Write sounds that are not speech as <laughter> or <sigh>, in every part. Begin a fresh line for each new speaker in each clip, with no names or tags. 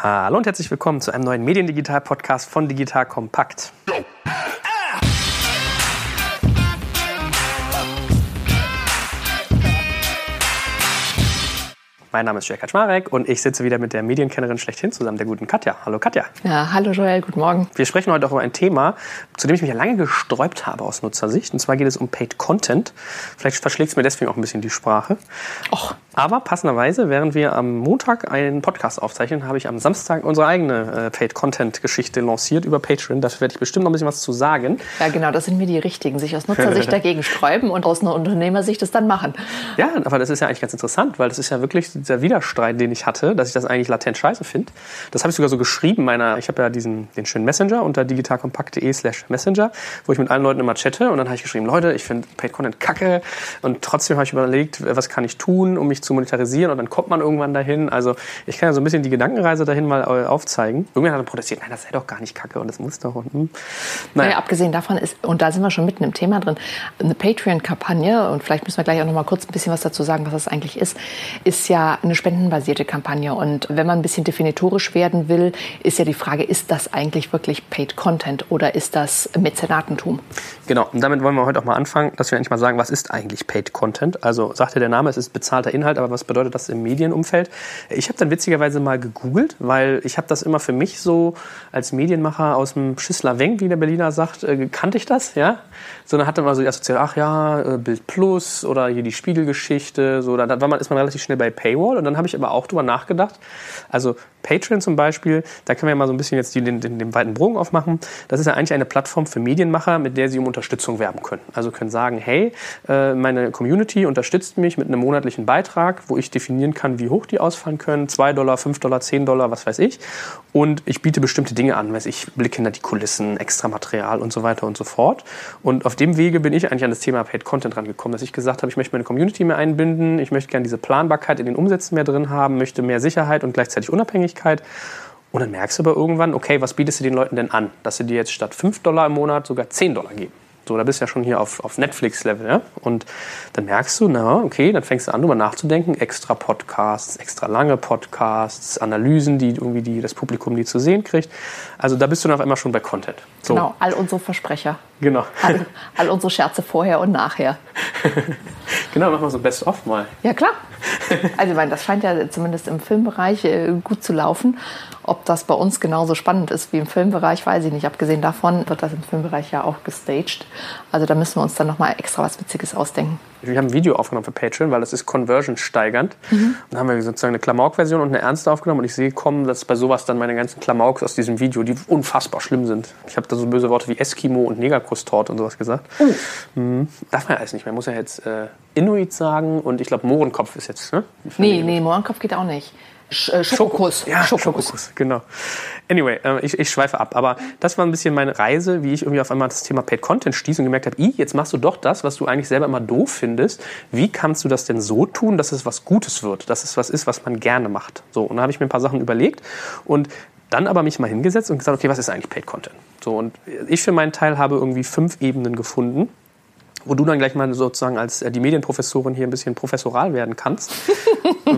Hallo und herzlich willkommen zu einem neuen Mediendigital-Podcast von Digital Kompakt. Mein Name ist Jörg Kaczmarek und ich sitze wieder mit der Medienkennerin schlechthin zusammen, der guten Katja. Hallo Katja.
Ja, hallo Joel, guten Morgen.
Wir sprechen heute auch über ein Thema, zu dem ich mich ja lange gesträubt habe aus Nutzersicht. Und zwar geht es um Paid Content. Vielleicht verschlägt es mir deswegen auch ein bisschen die Sprache.
Och.
Aber passenderweise, während wir am Montag einen Podcast aufzeichnen, habe ich am Samstag unsere eigene äh, Paid Content Geschichte lanciert über Patreon. Dafür werde ich bestimmt noch ein bisschen was zu sagen.
Ja, genau, das sind mir die richtigen, sich aus <laughs> Nutzersicht dagegen sträuben und aus einer Unternehmersicht es dann machen.
Ja, aber das ist ja eigentlich ganz interessant, weil das ist ja wirklich dieser Widerstreit, den ich hatte, dass ich das eigentlich latent scheiße finde. Das habe ich sogar so geschrieben meiner, ich habe ja diesen, den schönen Messenger unter digitalkompakt.de slash Messenger, wo ich mit allen Leuten immer chatte und dann habe ich geschrieben, Leute, ich finde Paid Content kacke und trotzdem habe ich überlegt, was kann ich tun, um mich zu monetarisieren und dann kommt man irgendwann dahin. Also ich kann ja so ein bisschen die Gedankenreise dahin mal äh, aufzeigen. Irgendwann hat er protestiert, nein, das sei doch gar nicht kacke und das muss doch. Und, hm.
naja. naja, abgesehen davon ist, und da sind wir schon mitten im Thema drin, eine Patreon-Kampagne, und vielleicht müssen wir gleich auch noch mal kurz ein bisschen was dazu sagen, was das eigentlich ist, ist ja eine spendenbasierte Kampagne. Und wenn man ein bisschen definitorisch werden will, ist ja die Frage, ist das eigentlich wirklich Paid Content oder ist das Mäzenatentum?
Genau, und damit wollen wir heute auch mal anfangen, dass wir endlich mal sagen, was ist eigentlich Paid Content? Also sagte der Name, es ist bezahlter Inhalt, aber was bedeutet das im Medienumfeld? Ich habe dann witzigerweise mal gegoogelt, weil ich habe das immer für mich so als Medienmacher aus dem Schissler Weng, wie der Berliner sagt, äh, kannte ich das, ja? So, dann hat man so die Assoziation, ach ja, äh, Bild Plus oder hier die Spiegelgeschichte, so, da, ist man relativ schnell bei Paywall und dann habe ich aber auch drüber nachgedacht, also Patreon zum Beispiel, da können wir mal so ein bisschen jetzt den, den, den weiten Bogen aufmachen. Das ist ja eigentlich eine Plattform für Medienmacher, mit der sie um Unterstützung werben können. Also können sagen, hey, äh, meine Community unterstützt mich mit einem monatlichen Beitrag, wo ich definieren kann, wie hoch die ausfallen können. 2 Dollar, 5 Dollar, 10 Dollar, was weiß ich. Und ich biete bestimmte Dinge an, weiß ich, Blick hinter die Kulissen, extra Material und so weiter und so fort. Und auf dem Wege bin ich eigentlich an das Thema Paid Content rangekommen, dass ich gesagt habe, ich möchte meine Community mehr einbinden, ich möchte gerne diese Planbarkeit in den Umsätzen mehr drin haben, möchte mehr Sicherheit und gleichzeitig Unabhängigkeit. Und dann merkst du aber irgendwann, okay, was bietest du den Leuten denn an? Dass sie dir jetzt statt 5 Dollar im Monat sogar 10 Dollar geben. So, da bist du ja schon hier auf, auf Netflix-Level. Ja? Und dann merkst du, na, okay, dann fängst du an, darüber nachzudenken. Extra Podcasts, extra lange Podcasts, Analysen, die irgendwie die, das Publikum die zu sehen kriegt. Also da bist du dann auf einmal schon bei Content.
So. Genau, all unsere Versprecher.
Genau.
All, all unsere Scherze vorher und nachher. <laughs>
genau, mach mal so Best-of mal.
Ja, klar. Also, ich meine, das scheint ja zumindest im Filmbereich äh, gut zu laufen. Ob das bei uns genauso spannend ist wie im Filmbereich, weiß ich nicht. Abgesehen davon wird das im Filmbereich ja auch gestaged. Also da müssen wir uns dann nochmal extra was Witziges ausdenken.
Wir haben ein Video aufgenommen für Patreon, weil das ist conversion steigernd. Mhm. Und dann haben wir sozusagen eine Klamauk-Version und eine ernste aufgenommen. Und ich sehe kommen, dass bei sowas dann meine ganzen Klamauks aus diesem Video, die unfassbar schlimm sind. Ich habe da so böse Worte wie Eskimo und Negerkusstorte und sowas gesagt.
Uh.
Mhm. Darf man ja alles nicht. Man muss ja jetzt äh, Inuit sagen und ich glaube Mohrenkopf ist jetzt, ne?
Nee, nee, Mohrenkopf geht auch nicht. Sch äh, Schokokuss.
Ja, Schokokuss. Schokokuss, genau. Anyway, äh, ich, ich schweife ab. Aber das war ein bisschen meine Reise, wie ich irgendwie auf einmal das Thema Paid Content stieß und gemerkt habe, jetzt machst du doch das, was du eigentlich selber immer doof findest. Wie kannst du das denn so tun, dass es was Gutes wird? Dass es was ist, was man gerne macht? So, und da habe ich mir ein paar Sachen überlegt und dann aber mich mal hingesetzt und gesagt, okay, was ist eigentlich Paid Content? So, und ich für meinen Teil habe irgendwie fünf Ebenen gefunden, wo du dann gleich mal sozusagen als äh, die Medienprofessorin hier ein bisschen professoral werden kannst.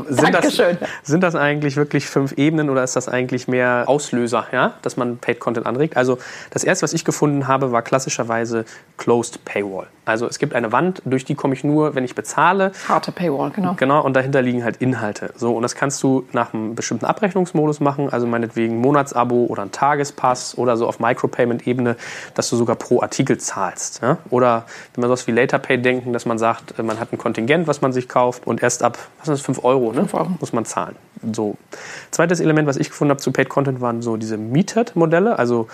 sind, das, sind das eigentlich wirklich fünf Ebenen oder ist das eigentlich mehr Auslöser, ja, dass man Paid Content anregt? Also das erste, was ich gefunden habe, war klassischerweise Closed Paywall. Also es gibt eine Wand, durch die komme ich nur, wenn ich bezahle.
Harte Paywall, genau.
Genau, und dahinter liegen halt Inhalte. So, und das kannst du nach einem bestimmten Abrechnungsmodus machen, also meinetwegen Monatsabo oder ein Tagespass oder so auf Micropayment-Ebene, dass du sogar pro Artikel zahlst. Ja? Oder wenn man sowas wie LaterPay denken, dass man sagt, man hat ein Kontingent, was man sich kauft und erst ab, was sind das, 5 Euro, ne? 5 Euro. muss man zahlen. So. Zweites Element, was ich gefunden habe zu Paid Content, waren so diese Metered-Modelle, also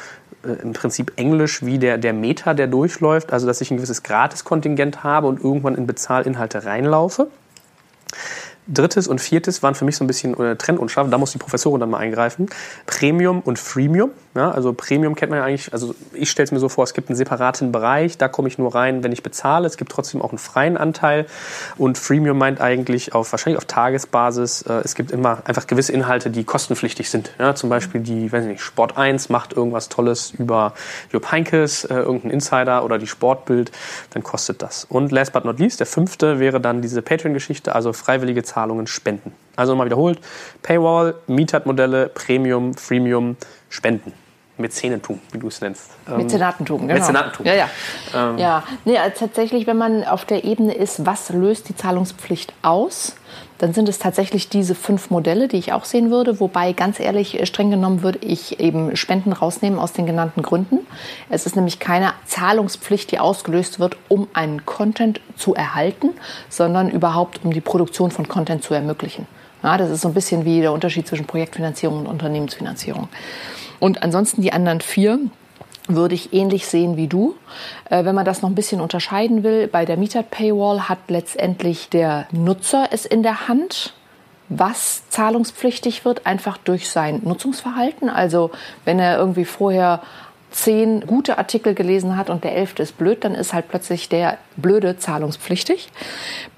äh, im Prinzip Englisch wie der, der Meta, der durchläuft, also dass ich ein gewisses Gratiskontingent habe und irgendwann in Bezahlinhalte reinlaufe. Drittes und viertes waren für mich so ein bisschen äh, trendunscharf. Da muss die Professorin dann mal eingreifen. Premium und Freemium. Ja, also Premium kennt man ja eigentlich, also ich stelle es mir so vor, es gibt einen separaten Bereich, da komme ich nur rein, wenn ich bezahle. Es gibt trotzdem auch einen freien Anteil. Und Freemium meint eigentlich auf wahrscheinlich auf Tagesbasis, äh, es gibt immer einfach gewisse Inhalte, die kostenpflichtig sind. Ja, zum Beispiel die, weiß ich nicht, Sport 1 macht irgendwas Tolles über Jupp Heinkes, äh, irgendein Insider oder die Sportbild, dann kostet das. Und last but not least, der fünfte wäre dann diese Patreon-Geschichte, also freiwillige Zahlungen spenden. Also nochmal wiederholt, Paywall, Meetup-Modelle, Premium, Freemium, Spenden. Mäzenentum, wie du es nennst.
Ähm, Mäzenatentum, genau.
Mäzenatentum.
Ja, ja. Ähm. ja. Nee, also tatsächlich, wenn man auf der Ebene ist, was löst die Zahlungspflicht aus, dann sind es tatsächlich diese fünf Modelle, die ich auch sehen würde. Wobei, ganz ehrlich, streng genommen würde ich eben Spenden rausnehmen aus den genannten Gründen. Es ist nämlich keine Zahlungspflicht, die ausgelöst wird, um einen Content zu erhalten, sondern überhaupt, um die Produktion von Content zu ermöglichen. Ja, das ist so ein bisschen wie der Unterschied zwischen Projektfinanzierung und Unternehmensfinanzierung. Und ansonsten die anderen vier würde ich ähnlich sehen wie du. Äh, wenn man das noch ein bisschen unterscheiden will, bei der Metered Paywall hat letztendlich der Nutzer es in der Hand, was zahlungspflichtig wird, einfach durch sein Nutzungsverhalten. Also wenn er irgendwie vorher zehn gute Artikel gelesen hat und der elfte ist blöd, dann ist halt plötzlich der blöde zahlungspflichtig.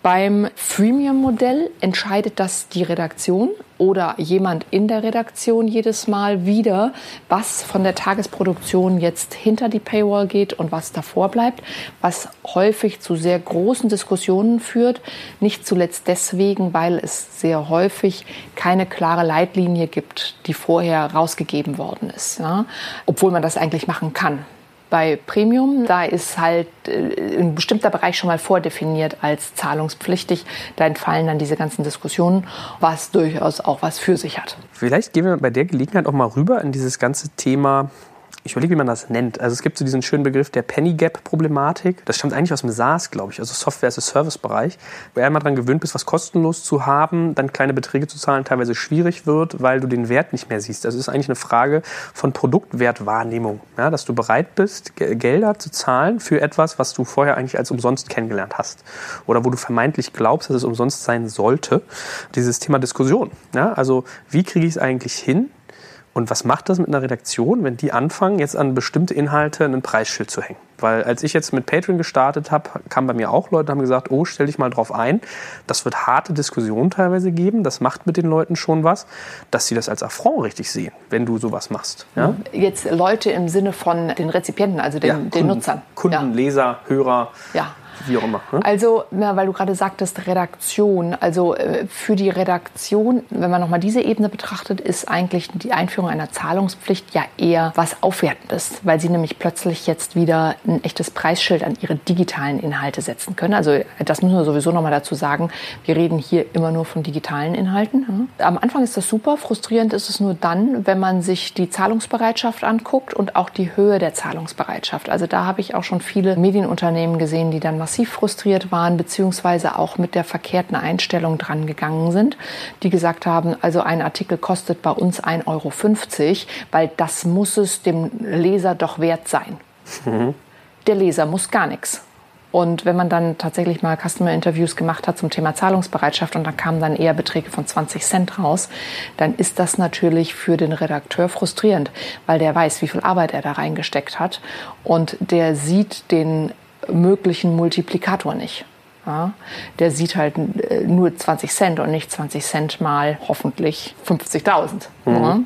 Beim Freemium-Modell entscheidet das die Redaktion oder jemand in der Redaktion jedes Mal wieder, was von der Tagesproduktion jetzt hinter die Paywall geht und was davor bleibt, was häufig zu sehr großen Diskussionen führt. Nicht zuletzt deswegen, weil es sehr häufig keine klare Leitlinie gibt, die vorher rausgegeben worden ist, ja? obwohl man das eigentlich machen kann. Bei Premium, da ist halt äh, ein bestimmter Bereich schon mal vordefiniert als zahlungspflichtig. Da entfallen dann diese ganzen Diskussionen, was durchaus auch was für sich hat.
Vielleicht gehen wir bei der Gelegenheit auch mal rüber in dieses ganze Thema ich überlege, wie man das nennt. Also es gibt so diesen schönen Begriff der Penny Gap Problematik. Das stammt eigentlich aus dem SaaS, glaube ich, also Software as a Service Bereich, wo immer daran gewöhnt bist, was kostenlos zu haben, dann kleine Beträge zu zahlen, teilweise schwierig wird, weil du den Wert nicht mehr siehst. Also es ist eigentlich eine Frage von Produktwertwahrnehmung, ja, dass du bereit bist, Gelder zu zahlen für etwas, was du vorher eigentlich als umsonst kennengelernt hast oder wo du vermeintlich glaubst, dass es umsonst sein sollte. Dieses Thema Diskussion. Ja, also wie kriege ich es eigentlich hin, und was macht das mit einer Redaktion, wenn die anfangen, jetzt an bestimmte Inhalte ein Preisschild zu hängen? Weil als ich jetzt mit Patreon gestartet habe, kamen bei mir auch Leute, haben gesagt, oh, stell dich mal drauf ein. Das wird harte Diskussionen teilweise geben. Das macht mit den Leuten schon was, dass sie das als Affront richtig sehen, wenn du sowas machst. Ja?
Jetzt Leute im Sinne von den Rezipienten, also den, ja, Kunden, den Nutzern.
Kunden, ja. Leser, Hörer.
Ja
wie auch immer.
Ne? Also, ja, weil du gerade sagtest, Redaktion. Also äh, für die Redaktion, wenn man nochmal diese Ebene betrachtet, ist eigentlich die Einführung einer Zahlungspflicht ja eher was Aufwertendes, weil sie nämlich plötzlich jetzt wieder ein echtes Preisschild an ihre digitalen Inhalte setzen können. Also das müssen wir sowieso nochmal dazu sagen. Wir reden hier immer nur von digitalen Inhalten. Hm? Am Anfang ist das super, frustrierend ist es nur dann, wenn man sich die Zahlungsbereitschaft anguckt und auch die Höhe der Zahlungsbereitschaft. Also da habe ich auch schon viele Medienunternehmen gesehen, die dann massiv frustriert waren, beziehungsweise auch mit der verkehrten Einstellung dran gegangen sind, die gesagt haben, also ein Artikel kostet bei uns 1,50 Euro, weil das muss es dem Leser doch wert sein. Mhm. Der Leser muss gar nichts. Und wenn man dann tatsächlich mal Customer-Interviews gemacht hat zum Thema Zahlungsbereitschaft und da kamen dann eher Beträge von 20 Cent raus, dann ist das natürlich für den Redakteur frustrierend, weil der weiß, wie viel Arbeit er da reingesteckt hat und der sieht den möglichen Multiplikator nicht. Ja, der sieht halt äh, nur 20 Cent und nicht 20 Cent mal hoffentlich 50.000. Mhm. Ja.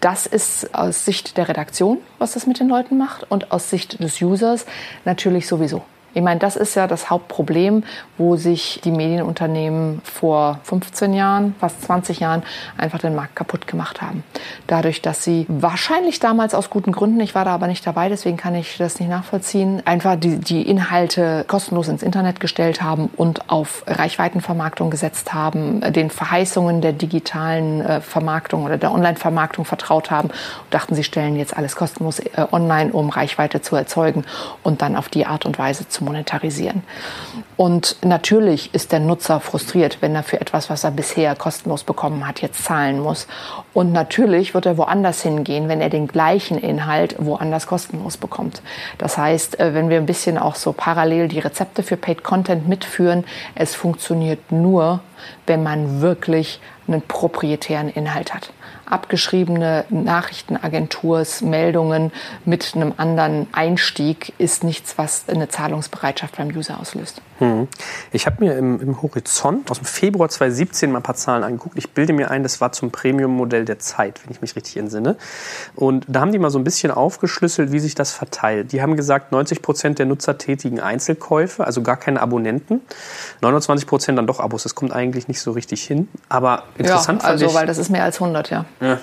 Das ist aus Sicht der Redaktion, was das mit den Leuten macht und aus Sicht des Users natürlich sowieso. Ich meine, das ist ja das Hauptproblem, wo sich die Medienunternehmen vor 15 Jahren, fast 20 Jahren einfach den Markt kaputt gemacht haben. Dadurch, dass sie wahrscheinlich damals aus guten Gründen, ich war da aber nicht dabei, deswegen kann ich das nicht nachvollziehen, einfach die, die Inhalte kostenlos ins Internet gestellt haben und auf Reichweitenvermarktung gesetzt haben, den Verheißungen der digitalen äh, Vermarktung oder der Online-Vermarktung vertraut haben und dachten, sie stellen jetzt alles kostenlos äh, online, um Reichweite zu erzeugen und dann auf die Art und Weise zu monetarisieren. Und natürlich ist der Nutzer frustriert, wenn er für etwas, was er bisher kostenlos bekommen hat, jetzt zahlen muss. Und natürlich wird er woanders hingehen, wenn er den gleichen Inhalt woanders kostenlos bekommt. Das heißt, äh, wenn wir ein bisschen auch so parallel die Rezepte für Paid Content mitführen, es funktioniert nur, wenn man wirklich einen proprietären Inhalt hat. Abgeschriebene Nachrichtenagentursmeldungen mit einem anderen Einstieg ist nichts, was eine Zahlungsbereitschaft beim User auslöst.
Hm. Ich habe mir im, im, Horizont aus dem Februar 2017 mal ein paar Zahlen angeguckt. Ich bilde mir ein, das war zum Premium-Modell der Zeit, wenn ich mich richtig entsinne. Und da haben die mal so ein bisschen aufgeschlüsselt, wie sich das verteilt. Die haben gesagt, 90 Prozent der Nutzer tätigen Einzelkäufe, also gar keine Abonnenten. 29 Prozent dann doch Abos. Das kommt eigentlich nicht so richtig hin. Aber interessant
ja, also, fand ich, weil das ist mehr als 100, ja. ja,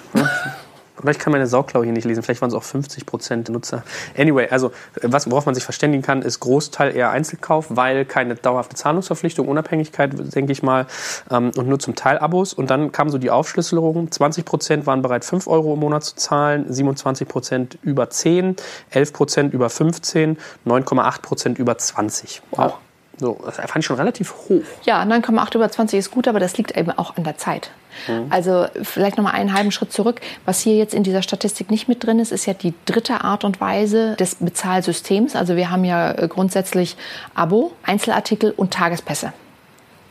ich kann meine Saugklaue hier nicht lesen. Vielleicht waren es auch 50 Prozent Nutzer. Anyway, also was, worauf man sich verständigen kann, ist Großteil eher Einzelkauf, weil keine dauerhafte Zahlungsverpflichtung, Unabhängigkeit, denke ich mal, ähm, und nur zum Teil Abos. Und dann kam so die Aufschlüsselung. 20 Prozent waren bereit, 5 Euro im Monat zu zahlen, 27 Prozent über 10, 11 Prozent über 15, 9,8 Prozent über 20. Wow. So, das fand ich schon relativ hoch.
Ja, 9,8 über 20 ist gut, aber das liegt eben auch an der Zeit. Mhm. Also vielleicht noch mal einen halben Schritt zurück. Was hier jetzt in dieser Statistik nicht mit drin ist, ist ja die dritte Art und Weise des Bezahlsystems. Also wir haben ja äh, grundsätzlich Abo, Einzelartikel und Tagespässe.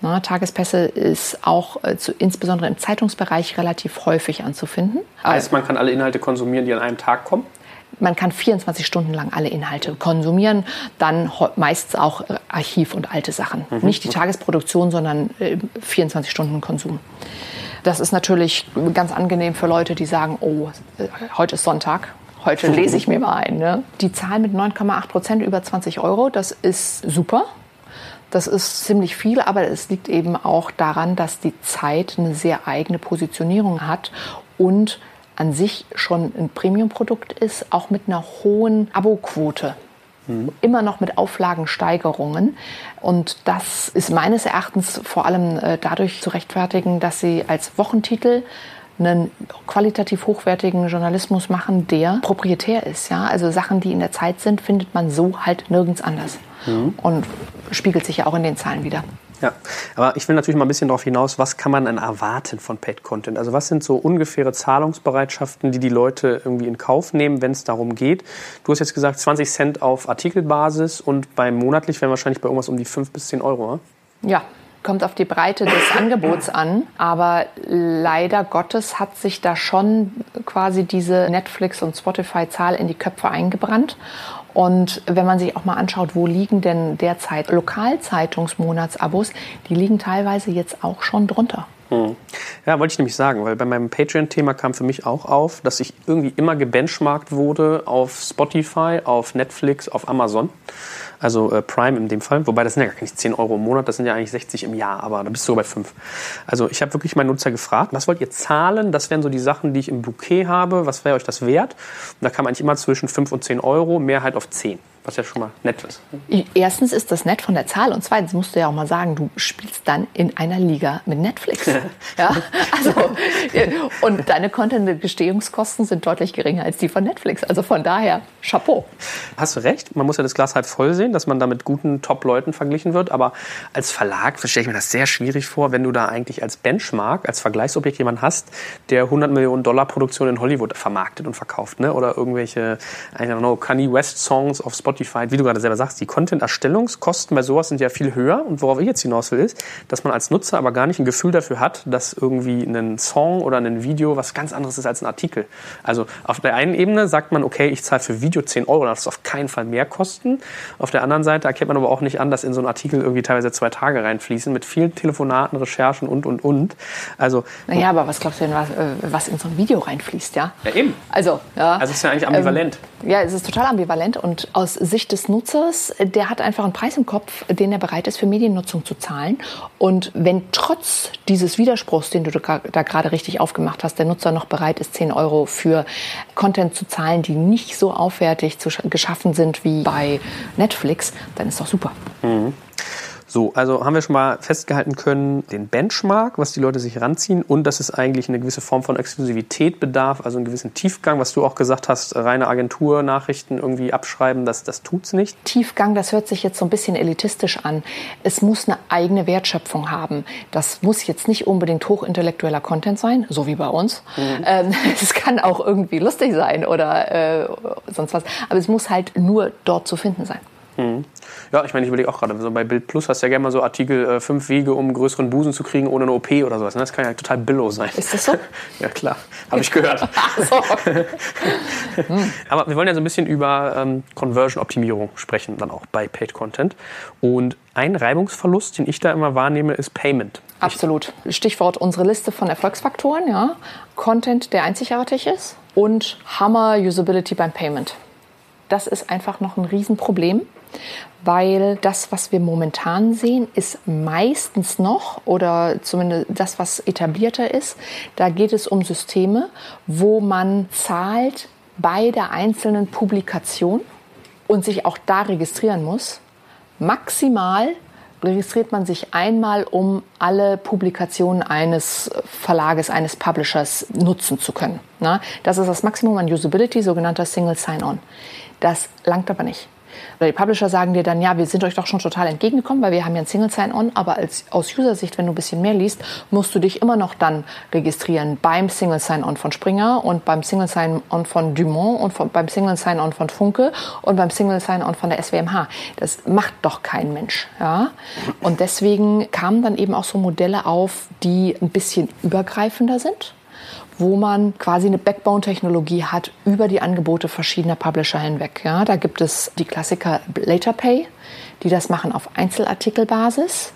Na, Tagespässe ist auch äh, zu, insbesondere im Zeitungsbereich relativ häufig anzufinden.
Heißt, man kann alle Inhalte konsumieren, die an einem Tag kommen?
Man kann 24 Stunden lang alle Inhalte konsumieren, dann meistens auch Archiv und alte Sachen. Mhm. Nicht die Tagesproduktion, sondern 24 äh, Stunden Konsum. Das ist natürlich ganz angenehm für Leute, die sagen, oh, äh, heute ist Sonntag, heute lese ich mir mal ein. Ne? Die Zahl mit 9,8 Prozent über 20 Euro, das ist super. Das ist ziemlich viel, aber es liegt eben auch daran, dass die Zeit eine sehr eigene Positionierung hat und an sich schon ein Premium-Produkt ist, auch mit einer hohen Aboquote. Mhm. Immer noch mit Auflagensteigerungen. Und das ist meines Erachtens vor allem äh, dadurch zu rechtfertigen, dass sie als Wochentitel einen qualitativ hochwertigen Journalismus machen, der proprietär ist. Ja? Also Sachen, die in der Zeit sind, findet man so halt nirgends anders. Mhm. Und spiegelt sich ja auch in den Zahlen wieder.
Ja, aber ich will natürlich mal ein bisschen darauf hinaus, was kann man denn erwarten von Paid Content? Also was sind so ungefähre Zahlungsbereitschaften, die die Leute irgendwie in Kauf nehmen, wenn es darum geht? Du hast jetzt gesagt 20 Cent auf Artikelbasis und beim monatlich wären wahrscheinlich bei irgendwas um die 5 bis 10 Euro, oder?
Ja, kommt auf die Breite des <laughs> Angebots an. Aber leider Gottes hat sich da schon quasi diese Netflix- und Spotify-Zahl in die Köpfe eingebrannt. Und wenn man sich auch mal anschaut, wo liegen denn derzeit Lokalzeitungsmonatsabos, die liegen teilweise jetzt auch schon drunter. Hm.
Ja, wollte ich nämlich sagen, weil bei meinem Patreon-Thema kam für mich auch auf, dass ich irgendwie immer gebenchmarkt wurde auf Spotify, auf Netflix, auf Amazon also äh, Prime in dem Fall. Wobei das sind ja gar nicht 10 Euro im Monat, das sind ja eigentlich 60 im Jahr, aber da bist du bei 5. Also ich habe wirklich meinen Nutzer gefragt, was wollt ihr zahlen? Das wären so die Sachen, die ich im Bouquet habe. Was wäre euch das wert? Und da kam eigentlich immer zwischen 5 und 10 Euro, Mehrheit auf 10 was ja schon mal nett ist.
Erstens ist das nett von der Zahl und zweitens musst du ja auch mal sagen, du spielst dann in einer Liga mit Netflix. <laughs> ja, also, und deine Content-Gestehungskosten sind deutlich geringer als die von Netflix. Also von daher, Chapeau.
Hast du recht, man muss ja das Glas halb voll sehen, dass man da mit guten Top-Leuten verglichen wird. Aber als Verlag stelle ich mir das sehr schwierig vor, wenn du da eigentlich als Benchmark, als Vergleichsobjekt jemanden hast, der 100 Millionen Dollar Produktion in Hollywood vermarktet und verkauft. Ne? Oder irgendwelche, I don't know, Kanye West Songs auf Spotify Spotify, wie du gerade selber sagst, die Content-Erstellungskosten bei sowas sind ja viel höher. Und worauf ich jetzt hinaus will, ist, dass man als Nutzer aber gar nicht ein Gefühl dafür hat, dass irgendwie ein Song oder ein Video was ganz anderes ist als ein Artikel. Also auf der einen Ebene sagt man, okay, ich zahle für Video 10 Euro, das ist auf keinen Fall mehr kosten. Auf der anderen Seite erkennt man aber auch nicht an, dass in so einen Artikel irgendwie teilweise zwei Tage reinfließen mit vielen Telefonaten, Recherchen und, und, und. Also,
naja, aber was glaubst du denn, was, äh, was in so ein Video reinfließt, ja?
Ja, eben.
Also, ja.
Also es ist ja eigentlich ambivalent.
Ähm, ja, es ist total ambivalent und aus Sicht des Nutzers, der hat einfach einen Preis im Kopf, den er bereit ist für Mediennutzung zu zahlen. Und wenn trotz dieses Widerspruchs, den du da gerade richtig aufgemacht hast, der Nutzer noch bereit ist, 10 Euro für Content zu zahlen, die nicht so aufwertig geschaffen sind wie bei Netflix, dann ist doch super. Mhm.
So, also haben wir schon mal festgehalten können, den Benchmark, was die Leute sich ranziehen und dass es eigentlich eine gewisse Form von Exklusivität bedarf, also einen gewissen Tiefgang, was du auch gesagt hast, reine Agentur-Nachrichten irgendwie abschreiben, das, das es nicht.
Tiefgang, das hört sich jetzt so ein bisschen elitistisch an. Es muss eine eigene Wertschöpfung haben. Das muss jetzt nicht unbedingt hochintellektueller Content sein, so wie bei uns. Mhm. Ähm, <laughs> es kann auch irgendwie lustig sein oder äh, sonst was. Aber es muss halt nur dort zu finden sein.
Hm. Ja, ich meine, ich überlege auch gerade, so bei Bild Plus hast du ja gerne mal so Artikel, äh, fünf Wege, um einen größeren Busen zu kriegen ohne eine OP oder sowas. Ne? Das kann ja total billow sein.
Ist das so? <laughs>
ja, klar. Habe ich gehört. <laughs> so. <laughs> Aber wir wollen ja so ein bisschen über ähm, Conversion-Optimierung sprechen, dann auch bei Paid Content. Und ein Reibungsverlust, den ich da immer wahrnehme, ist Payment.
Absolut. Stichwort unsere Liste von Erfolgsfaktoren, ja. Content, der einzigartig ist und Hammer Usability beim Payment. Das ist einfach noch ein Riesenproblem weil das, was wir momentan sehen, ist meistens noch oder zumindest das, was etablierter ist, da geht es um Systeme, wo man zahlt bei der einzelnen Publikation und sich auch da registrieren muss. Maximal registriert man sich einmal, um alle Publikationen eines Verlages, eines Publishers nutzen zu können. Das ist das Maximum an Usability, sogenannter Single Sign-On. Das langt aber nicht. Oder die Publisher sagen dir dann, ja, wir sind euch doch schon total entgegengekommen, weil wir haben ja ein Single Sign-On, aber als, aus User-Sicht, wenn du ein bisschen mehr liest, musst du dich immer noch dann registrieren beim Single Sign-On von Springer und beim Single Sign-On von Dumont und von, beim Single Sign-On von Funke und beim Single Sign-On von der SWMH. Das macht doch kein Mensch. Ja? Und deswegen kamen dann eben auch so Modelle auf, die ein bisschen übergreifender sind wo man quasi eine Backbone-Technologie hat über die Angebote verschiedener Publisher hinweg. Ja, da gibt es die Klassiker LaterPay, die das machen auf Einzelartikelbasis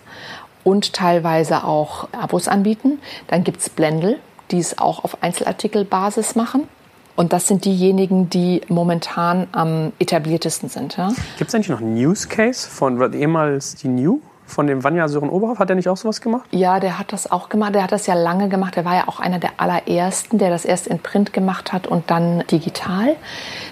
und teilweise auch Abos anbieten. Dann gibt es Blendl, die es auch auf Einzelartikelbasis machen. Und das sind diejenigen, die momentan am etabliertesten sind. Ja.
Gibt es eigentlich noch einen Use Case von ehemals die New? Von dem Vanya Sören Oberhoff, hat der nicht auch sowas gemacht?
Ja, der hat das auch gemacht. Der hat das ja lange gemacht. Der war ja auch einer der allerersten, der das erst in Print gemacht hat und dann digital.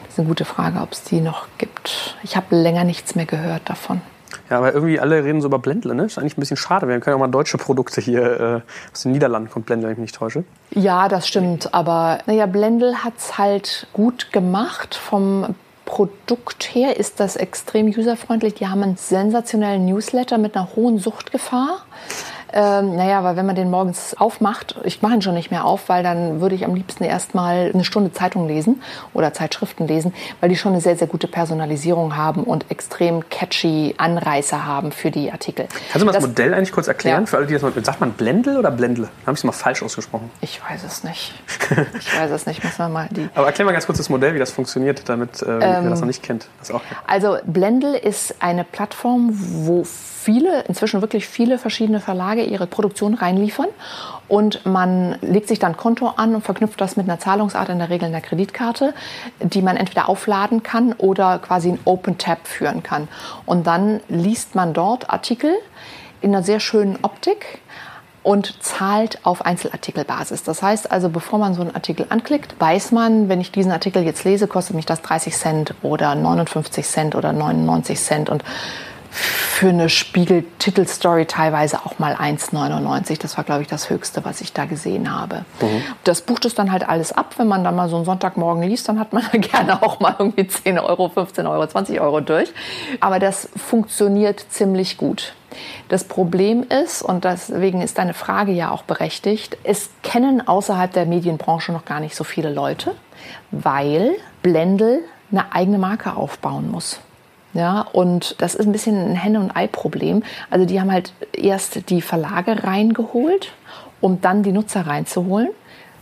Das ist eine gute Frage, ob es die noch gibt. Ich habe länger nichts mehr gehört davon.
Ja, aber irgendwie alle reden so über Blendle, ne? Ist eigentlich ein bisschen schade. Wir können ja auch mal deutsche Produkte hier äh, aus den Niederlanden kommt Blendle, wenn ich mich nicht täusche.
Ja, das stimmt. Aber naja, Blendle hat es halt gut gemacht vom Produkt her ist das extrem userfreundlich. Die haben einen sensationellen Newsletter mit einer hohen Suchtgefahr. Ähm, naja, weil wenn man den morgens aufmacht, ich mache ihn schon nicht mehr auf, weil dann würde ich am liebsten erstmal eine Stunde Zeitung lesen oder Zeitschriften lesen, weil die schon eine sehr, sehr gute Personalisierung haben und extrem catchy Anreißer haben für die Artikel.
Kannst du mal das, das Modell eigentlich kurz erklären? Ja. Für alle, die das mal, sagt man Blendle oder Blendle? Habe ich es mal falsch ausgesprochen?
Ich weiß es nicht. <laughs> Ich weiß es nicht. Muss man mal die
Aber erklär mal ganz kurz das Modell, wie das funktioniert, damit äh, ähm, wer das noch nicht kennt. Das
auch also Blendle ist eine Plattform, wo viele, inzwischen wirklich viele verschiedene Verlage ihre Produktion reinliefern und man legt sich dann Konto an und verknüpft das mit einer Zahlungsart, in der Regel einer Kreditkarte, die man entweder aufladen kann oder quasi ein Open Tab führen kann. Und dann liest man dort Artikel in einer sehr schönen Optik und zahlt auf Einzelartikelbasis. Das heißt also, bevor man so einen Artikel anklickt, weiß man, wenn ich diesen Artikel jetzt lese, kostet mich das 30 Cent oder 59 Cent oder 99 Cent und für eine Spiegel-Titelstory teilweise auch mal 1,99. Das war, glaube ich, das Höchste, was ich da gesehen habe. Mhm. Das bucht es dann halt alles ab. Wenn man dann mal so einen Sonntagmorgen liest, dann hat man <laughs> gerne auch mal irgendwie 10 Euro, 15 Euro, 20 Euro durch. Aber das funktioniert ziemlich gut. Das Problem ist, und deswegen ist deine Frage ja auch berechtigt, es kennen außerhalb der Medienbranche noch gar nicht so viele Leute, weil Blendl eine eigene Marke aufbauen muss. Ja, und das ist ein bisschen ein Henne- und Ei-Problem. Also die haben halt erst die Verlage reingeholt, um dann die Nutzer reinzuholen,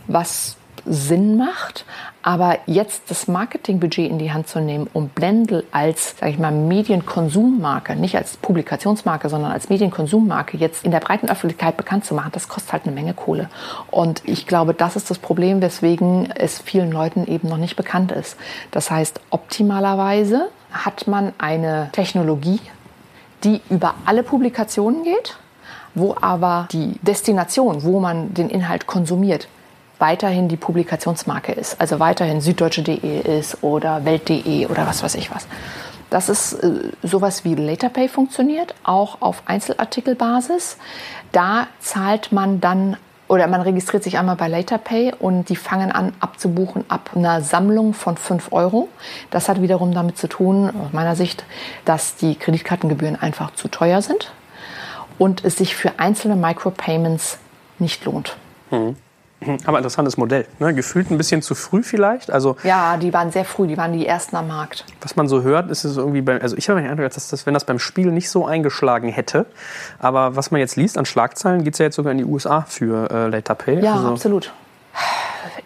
was Sinn macht. Aber jetzt das Marketingbudget in die Hand zu nehmen, um Blendl als, sage ich mal, Medienkonsummarke, nicht als Publikationsmarke, sondern als Medienkonsummarke jetzt in der breiten Öffentlichkeit bekannt zu machen, das kostet halt eine Menge Kohle. Und ich glaube, das ist das Problem, weswegen es vielen Leuten eben noch nicht bekannt ist. Das heißt, optimalerweise hat man eine Technologie, die über alle Publikationen geht, wo aber die Destination, wo man den Inhalt konsumiert, weiterhin die Publikationsmarke ist. Also weiterhin süddeutsche.de ist oder welt.de oder was weiß ich was. Das ist äh, sowas wie LaterPay funktioniert, auch auf Einzelartikelbasis. Da zahlt man dann oder man registriert sich einmal bei LaterPay und die fangen an abzubuchen ab einer Sammlung von 5 Euro. Das hat wiederum damit zu tun, aus meiner Sicht, dass die Kreditkartengebühren einfach zu teuer sind und es sich für einzelne Micropayments nicht lohnt. Mhm.
Aber interessantes Modell. Ne? Gefühlt ein bisschen zu früh vielleicht. Also,
ja, die waren sehr früh, die waren die ersten am Markt.
Was man so hört, ist es irgendwie bei, also ich habe den Eindruck, dass das, wenn das beim Spiel nicht so eingeschlagen hätte, aber was man jetzt liest an Schlagzeilen, geht es ja jetzt sogar in die USA für äh, Later Pay.
Ja, also, absolut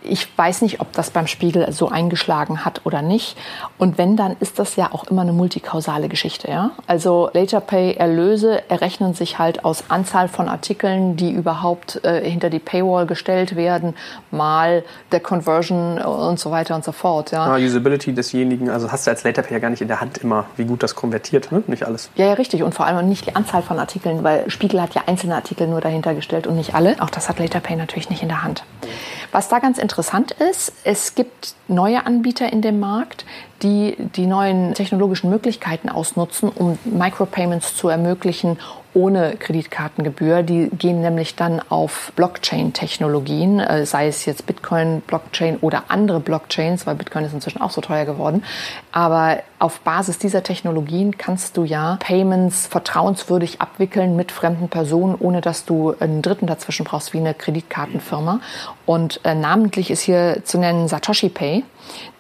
ich weiß nicht, ob das beim Spiegel so eingeschlagen hat oder nicht. Und wenn, dann ist das ja auch immer eine multikausale Geschichte. Ja? Also Later Pay Erlöse errechnen sich halt aus Anzahl von Artikeln, die überhaupt äh, hinter die Paywall gestellt werden, mal der Conversion und so weiter und so fort. Ja?
Ah, Usability desjenigen, also hast du als Later Pay ja gar nicht in der Hand immer, wie gut das konvertiert, ne? nicht alles.
Ja, ja, richtig. Und vor allem nicht die Anzahl von Artikeln, weil Spiegel hat ja einzelne Artikel nur dahinter gestellt und nicht alle. Auch das hat Later Pay natürlich nicht in der Hand. Was da ganz interessant ist, es gibt neue Anbieter in dem Markt, die die neuen technologischen Möglichkeiten ausnutzen, um Micropayments zu ermöglichen ohne Kreditkartengebühr. Die gehen nämlich dann auf Blockchain-Technologien, äh, sei es jetzt Bitcoin, Blockchain oder andere Blockchains, weil Bitcoin ist inzwischen auch so teuer geworden. Aber auf Basis dieser Technologien kannst du ja Payments vertrauenswürdig abwickeln mit fremden Personen, ohne dass du einen Dritten dazwischen brauchst, wie eine Kreditkartenfirma. Und äh, namentlich ist hier zu nennen Satoshi Pay,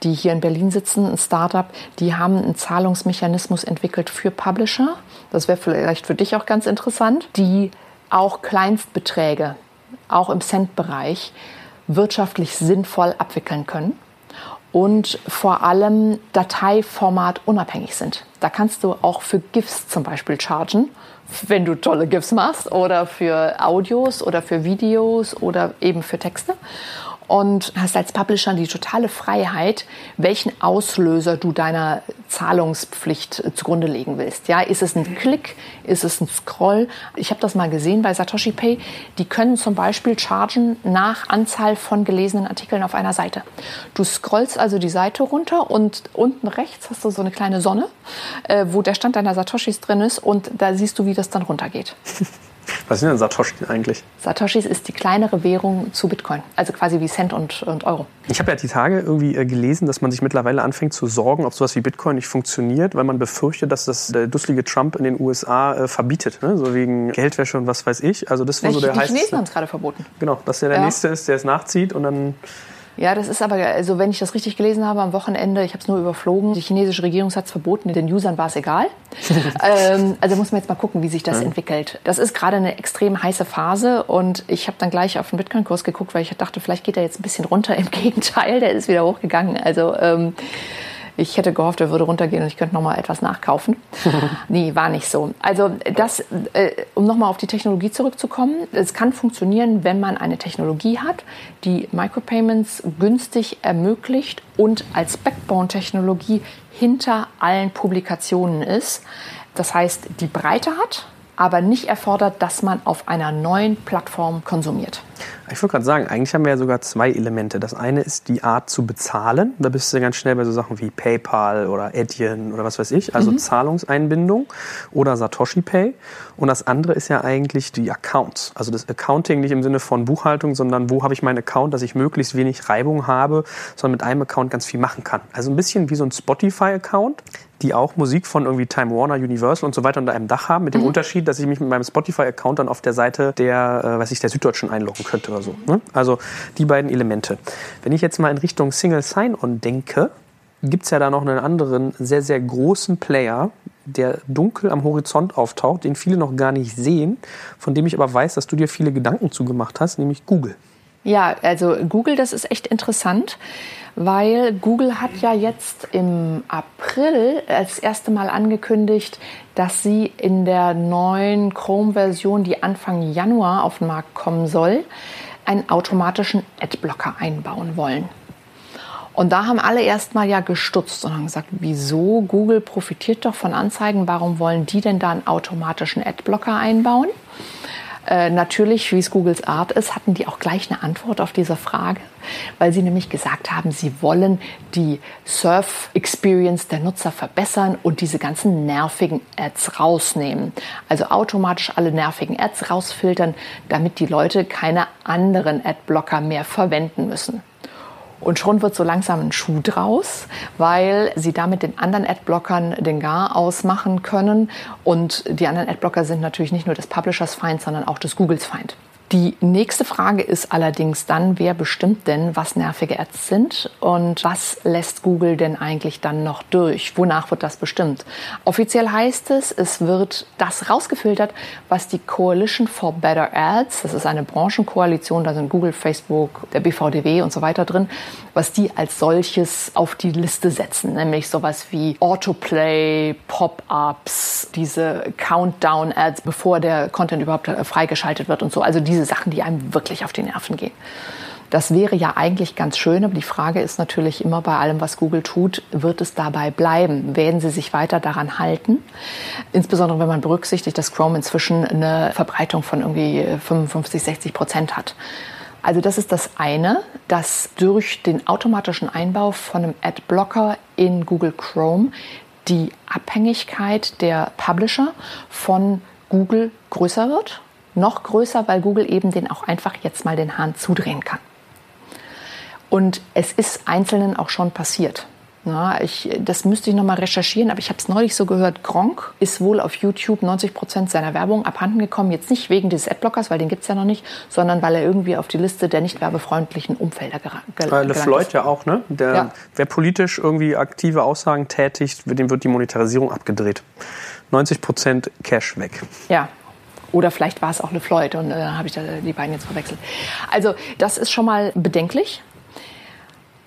die hier in Berlin sitzen, ein Startup, die haben einen Zahlungsmechanismus entwickelt für Publisher. Das wäre vielleicht für dich auch ganz interessant, die auch Kleinstbeträge, auch im Cent-Bereich, wirtschaftlich sinnvoll abwickeln können und vor allem Dateiformat unabhängig sind. Da kannst du auch für GIFs zum Beispiel chargen, wenn du tolle GIFs machst oder für Audios oder für Videos oder eben für Texte und hast als Publisher die totale Freiheit, welchen Auslöser du deiner Zahlungspflicht äh, zugrunde legen willst. Ja, ist es ein Klick? Ist es ein Scroll? Ich habe das mal gesehen bei Satoshi Pay. Die können zum Beispiel chargen nach Anzahl von gelesenen Artikeln auf einer Seite. Du scrollst also die Seite runter und unten rechts hast du so eine kleine Sonne, äh, wo der Stand deiner Satoshis drin ist und da siehst du, wie das dann runtergeht. <laughs>
Was sind denn Satoshi eigentlich?
Satoshis ist die kleinere Währung zu Bitcoin, also quasi wie Cent und, und Euro.
Ich habe ja die Tage irgendwie äh, gelesen, dass man sich mittlerweile anfängt zu sorgen, ob sowas wie Bitcoin nicht funktioniert, weil man befürchtet, dass das der dusselige Trump in den USA äh, verbietet, ne? so wegen Geldwäsche und was weiß ich. Also das war so der
Die Chinesen haben es gerade verboten.
Genau, dass der der ja. nächste ist, der es nachzieht und dann
ja, das ist aber, also wenn ich das richtig gelesen habe am Wochenende, ich habe es nur überflogen, die chinesische Regierung hat es verboten, den Usern war es egal. <laughs> ähm, also muss man jetzt mal gucken, wie sich das ja. entwickelt. Das ist gerade eine extrem heiße Phase und ich habe dann gleich auf den Bitcoin-Kurs geguckt, weil ich dachte, vielleicht geht er jetzt ein bisschen runter. Im Gegenteil, der ist wieder hochgegangen. Also ähm, ich hätte gehofft, er würde runtergehen und ich könnte noch mal etwas nachkaufen. <laughs> nee, war nicht so. Also das, äh, um noch mal auf die Technologie zurückzukommen, es kann funktionieren, wenn man eine Technologie hat, die Micropayments günstig ermöglicht und als Backbone-Technologie hinter allen Publikationen ist. Das heißt, die Breite hat, aber nicht erfordert, dass man auf einer neuen Plattform konsumiert.
Ich wollte gerade sagen, eigentlich haben wir ja sogar zwei Elemente. Das eine ist die Art zu bezahlen. Da bist du ganz schnell bei so Sachen wie PayPal oder Etienne oder was weiß ich, also mhm. Zahlungseinbindung oder Satoshi Pay. Und das andere ist ja eigentlich die Accounts. Also das Accounting nicht im Sinne von Buchhaltung, sondern wo habe ich meinen Account, dass ich möglichst wenig Reibung habe, sondern mit einem Account ganz viel machen kann. Also ein bisschen wie so ein Spotify-Account, die auch Musik von irgendwie Time Warner, Universal und so weiter unter einem Dach haben, mit dem mhm. Unterschied, dass ich mich mit meinem Spotify-Account dann auf der Seite der, äh, weiß ich, der Süddeutschen einloggen könnte oder so. Ne? Also die beiden Elemente. Wenn ich jetzt mal in Richtung Single Sign-On denke, gibt es ja da noch einen anderen sehr, sehr großen Player, der dunkel am Horizont auftaucht, den viele noch gar nicht sehen, von dem ich aber weiß, dass du dir viele Gedanken zugemacht hast, nämlich Google.
Ja, also Google, das ist echt interessant, weil Google hat ja jetzt im April das erste Mal angekündigt, dass sie in der neuen Chrome-Version, die Anfang Januar auf den Markt kommen soll, einen automatischen Adblocker einbauen wollen. Und da haben alle erstmal ja gestutzt und haben gesagt, wieso Google profitiert doch von Anzeigen, warum wollen die denn da einen automatischen Adblocker einbauen? Äh, natürlich, wie es Googles Art ist, hatten die auch gleich eine Antwort auf diese Frage, weil sie nämlich gesagt haben, sie wollen die Surf-Experience der Nutzer verbessern und diese ganzen nervigen Ads rausnehmen. Also automatisch alle nervigen Ads rausfiltern, damit die Leute keine anderen Adblocker mehr verwenden müssen. Und schon wird so langsam ein Schuh draus, weil sie damit den anderen Adblockern den Gar ausmachen können. Und die anderen Adblocker sind natürlich nicht nur des Publishers Feind, sondern auch des Googles Feind. Die nächste Frage ist allerdings dann, wer bestimmt denn, was nervige Ads sind und was lässt Google denn eigentlich dann noch durch? Wonach wird das bestimmt? Offiziell heißt es, es wird das rausgefiltert, was die Coalition for Better Ads, das ist eine Branchenkoalition, da sind Google, Facebook, der BVDW und so weiter drin, was die als solches auf die Liste setzen, nämlich sowas wie Autoplay, Pop-ups, diese Countdown-Ads, bevor der Content überhaupt freigeschaltet wird und so. Also diese Sachen, die einem wirklich auf die Nerven gehen. Das wäre ja eigentlich ganz schön, aber die Frage ist natürlich immer bei allem, was Google tut, wird es dabei bleiben? Werden sie sich weiter daran halten? Insbesondere wenn man berücksichtigt, dass Chrome inzwischen eine Verbreitung von irgendwie 55, 60 Prozent hat. Also das ist das eine, dass durch den automatischen Einbau von einem Adblocker in Google Chrome die Abhängigkeit der Publisher von Google größer wird noch größer, weil Google eben den auch einfach jetzt mal den Hahn zudrehen kann. Und es ist Einzelnen auch schon passiert. Na, ich, das müsste ich nochmal recherchieren, aber ich habe es neulich so gehört, Gronk ist wohl auf YouTube 90 Prozent seiner Werbung abhanden gekommen. Jetzt nicht wegen des Adblockers, weil den gibt es ja noch nicht, sondern weil er irgendwie auf die Liste der nicht werbefreundlichen Umfelder
gelangt ist. Floyd ja auch, ne? Der, ja. Wer politisch irgendwie aktive Aussagen tätigt, dem wird die Monetarisierung abgedreht. 90 Prozent Cash weg.
Ja, oder vielleicht war es auch LeFloid und äh, habe ich da die beiden jetzt verwechselt. Also das ist schon mal bedenklich.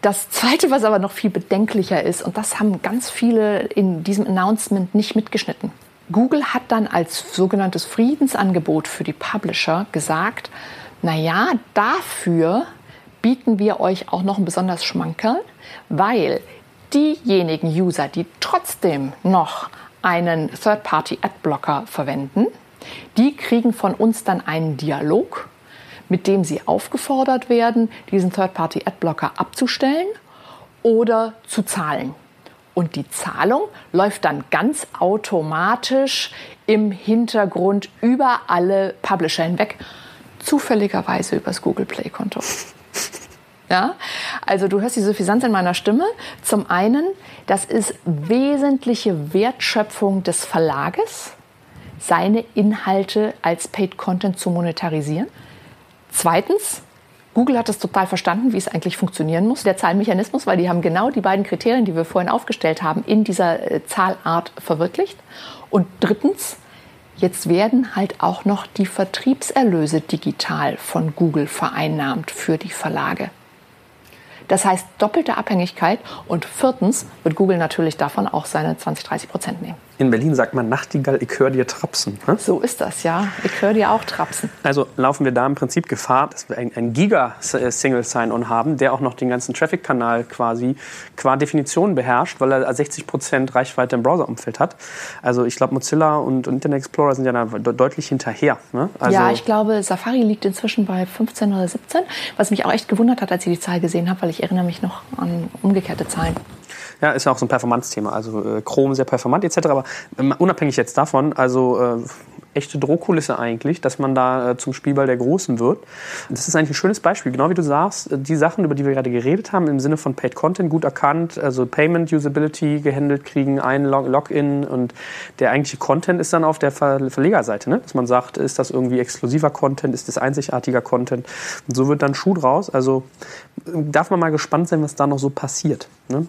Das Zweite, was aber noch viel bedenklicher ist, und das haben ganz viele in diesem Announcement nicht mitgeschnitten. Google hat dann als sogenanntes Friedensangebot für die Publisher gesagt, naja, dafür bieten wir euch auch noch ein besonders Schmankerl, weil diejenigen User, die trotzdem noch einen Third-Party-Adblocker verwenden, die kriegen von uns dann einen Dialog, mit dem sie aufgefordert werden, diesen Third-Party-Adblocker abzustellen oder zu zahlen. Und die Zahlung läuft dann ganz automatisch im Hintergrund über alle Publisher hinweg, zufälligerweise übers Google Play-Konto. <laughs> Ja, also du hörst die Suffisanz in meiner Stimme. Zum einen, das ist wesentliche Wertschöpfung des Verlages seine Inhalte als Paid Content zu monetarisieren. Zweitens, Google hat es total verstanden, wie es eigentlich funktionieren muss, der Zahlmechanismus, weil die haben genau die beiden Kriterien, die wir vorhin aufgestellt haben, in dieser äh, Zahlart verwirklicht. Und drittens, jetzt werden halt auch noch die Vertriebserlöse digital von Google vereinnahmt für die Verlage. Das heißt doppelte Abhängigkeit und viertens wird Google natürlich davon auch seine 20, 30 Prozent nehmen.
In Berlin sagt man Nachtigall, ich höre dir trapsen. Ne?
So ist das, ja. Ich höre dir auch trapsen.
Also laufen wir da im Prinzip Gefahr, dass wir ein, Giga-Single-Sign-On haben, der auch noch den ganzen Traffic-Kanal quasi qua Definition beherrscht, weil er 60 Prozent Reichweite im Browserumfeld hat. Also ich glaube, Mozilla und, und, Internet Explorer sind ja da deutlich hinterher. Ne? Also
ja, ich glaube, Safari liegt inzwischen bei 15 oder 17, was mich auch echt gewundert hat, als ich die Zahl gesehen habe, weil ich erinnere mich noch an umgekehrte Zahlen.
Ja, ist ja auch so ein Performance-Thema. Also äh, Chrome sehr performant etc. Aber ähm, unabhängig jetzt davon, also äh, echte Drohkulisse eigentlich, dass man da äh, zum Spielball der Großen wird. Das ist eigentlich ein schönes Beispiel, genau wie du sagst, äh, die Sachen, über die wir gerade geredet haben, im Sinne von Paid Content gut erkannt, also Payment Usability gehandelt kriegen, ein Log Login und der eigentliche Content ist dann auf der Ver Verlegerseite, ne? dass man sagt, ist das irgendwie exklusiver Content, ist das einzigartiger Content und so wird dann Schuh draus. Also darf man mal gespannt sein, was da noch so passiert. Ne?